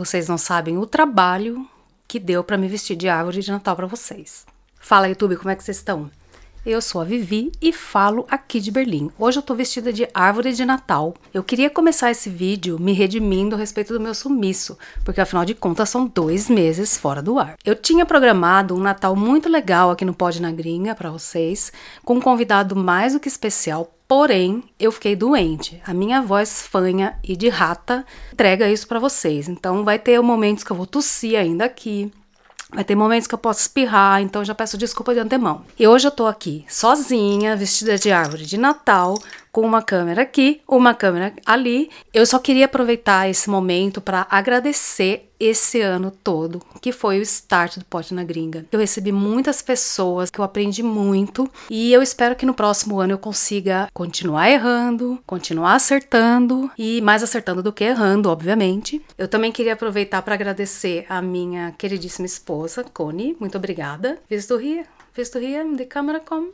Vocês não sabem o trabalho que deu para me vestir de árvore de Natal para vocês. Fala YouTube, como é que vocês estão? Eu sou a Vivi e falo aqui de Berlim. Hoje eu tô vestida de árvore de Natal. Eu queria começar esse vídeo me redimindo a respeito do meu sumiço, porque afinal de contas são dois meses fora do ar. Eu tinha programado um Natal muito legal aqui no Pod na Gringa para vocês, com um convidado mais do que especial, Porém, eu fiquei doente. A minha voz fanha e de rata entrega isso para vocês. Então, vai ter momentos que eu vou tossir ainda aqui. Vai ter momentos que eu posso espirrar, então já peço desculpa de antemão. E hoje eu tô aqui sozinha, vestida de árvore de Natal, com uma câmera aqui, uma câmera ali. Eu só queria aproveitar esse momento para agradecer esse ano todo, que foi o start do Pote na Gringa. Eu recebi muitas pessoas, que eu aprendi muito e eu espero que no próximo ano eu consiga continuar errando, continuar acertando e mais acertando do que errando, obviamente. Eu também queria aproveitar para agradecer a minha queridíssima esposa, Connie. Muito obrigada. Visto Ria, visto Ria, de câmera como?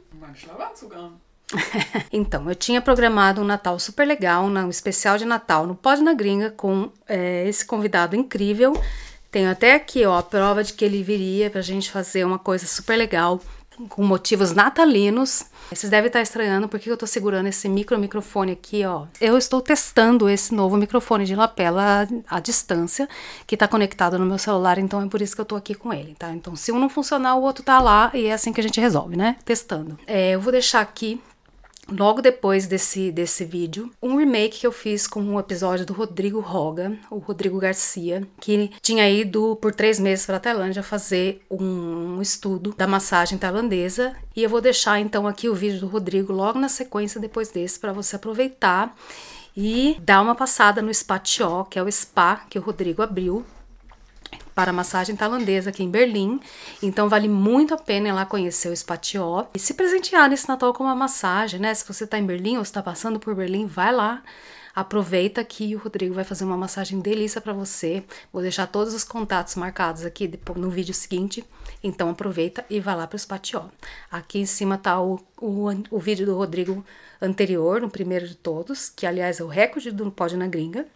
então, eu tinha programado um Natal super legal, um especial de Natal no Pod na Gringa com é, esse convidado incrível. Tenho até aqui ó, a prova de que ele viria pra gente fazer uma coisa super legal com motivos natalinos. Vocês devem estar estranhando porque eu tô segurando esse micro microfone aqui, ó. Eu estou testando esse novo microfone de lapela à distância, que tá conectado no meu celular, então é por isso que eu tô aqui com ele, tá? Então, se um não funcionar, o outro tá lá e é assim que a gente resolve, né? Testando. É, eu vou deixar aqui logo depois desse, desse vídeo, um remake que eu fiz com um episódio do Rodrigo Roga, o Rodrigo Garcia, que tinha ido por três meses para a Tailândia fazer um estudo da massagem tailandesa. E eu vou deixar então aqui o vídeo do Rodrigo logo na sequência depois desse para você aproveitar e dar uma passada no Spa Tió, que é o spa que o Rodrigo abriu para massagem tailandesa aqui em Berlim. Então vale muito a pena ir lá conhecer o Spatió e se presentear nesse Natal com uma massagem, né? Se você está em Berlim ou está passando por Berlim, vai lá. Aproveita que o Rodrigo vai fazer uma massagem delícia para você. Vou deixar todos os contatos marcados aqui no vídeo seguinte. Então aproveita e vai lá para o Spatió. Aqui em cima tá o, o, o vídeo do Rodrigo anterior, no primeiro de todos, que aliás é o recorde do Pode na Gringa.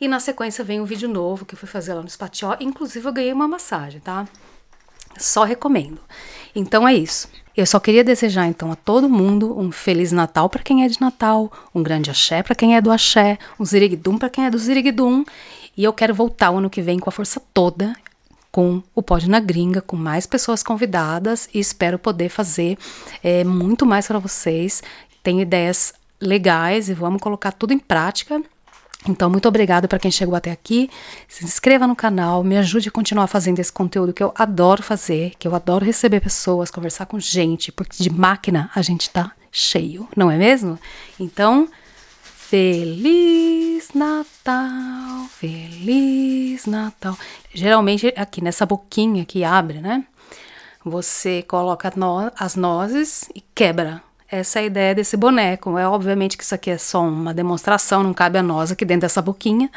E na sequência vem um vídeo novo que eu fui fazer lá no Spatió. Inclusive eu ganhei uma massagem, tá? Só recomendo. Então é isso. Eu só queria desejar então a todo mundo um feliz Natal para quem é de Natal, um grande axé para quem é do axé, um ziriguidum para quem é do ziriguidum. E eu quero voltar o ano que vem com a força toda com o Pod na Gringa, com mais pessoas convidadas e espero poder fazer é, muito mais para vocês. Tenho ideias legais e vamos colocar tudo em prática. Então, muito obrigada para quem chegou até aqui. Se inscreva no canal, me ajude a continuar fazendo esse conteúdo que eu adoro fazer, que eu adoro receber pessoas, conversar com gente, porque de máquina a gente tá cheio, não é mesmo? Então, Feliz Natal, Feliz Natal. Geralmente aqui nessa boquinha que abre, né? Você coloca as nozes e quebra essa é a ideia desse boneco. É obviamente que isso aqui é só uma demonstração, não cabe a nós aqui dentro dessa boquinha,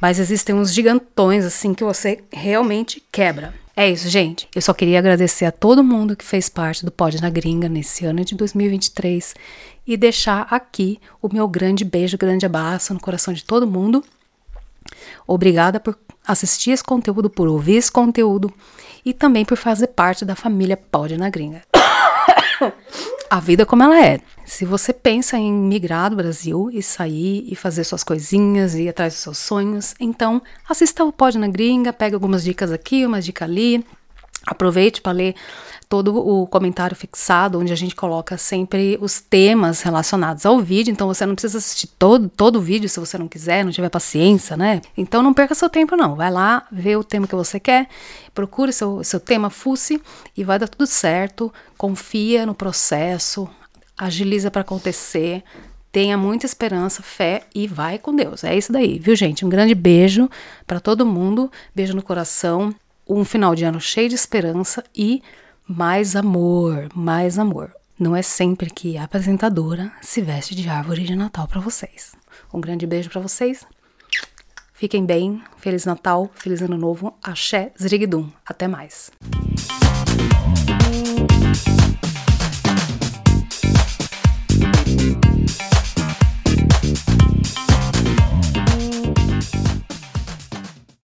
mas existem uns gigantões assim que você realmente quebra. É isso, gente. Eu só queria agradecer a todo mundo que fez parte do Pod na Gringa nesse ano de 2023 e deixar aqui o meu grande beijo, grande abraço no coração de todo mundo. Obrigada por assistir esse conteúdo, por ouvir esse conteúdo e também por fazer parte da família Pod na Gringa a vida como ela é. Se você pensa em migrar do Brasil e sair e fazer suas coisinhas e ir atrás dos seus sonhos, então assista o Pod na Gringa, pega algumas dicas aqui, umas dicas ali, aproveite para ler todo o comentário fixado, onde a gente coloca sempre os temas relacionados ao vídeo. Então você não precisa assistir todo, todo o vídeo se você não quiser, não tiver paciência, né? Então não perca seu tempo, não. Vai lá, vê o tema que você quer, procure seu, seu tema, fuce e vai dar tudo certo. Confia no processo, agiliza para acontecer. Tenha muita esperança, fé e vai com Deus. É isso daí, viu, gente? Um grande beijo para todo mundo. Beijo no coração. Um final de ano cheio de esperança e mais amor, mais amor. Não é sempre que a apresentadora se veste de árvore de Natal para vocês. Um grande beijo para vocês. Fiquem bem. Feliz Natal, feliz Ano Novo. Axé, Zrigdum. Até mais.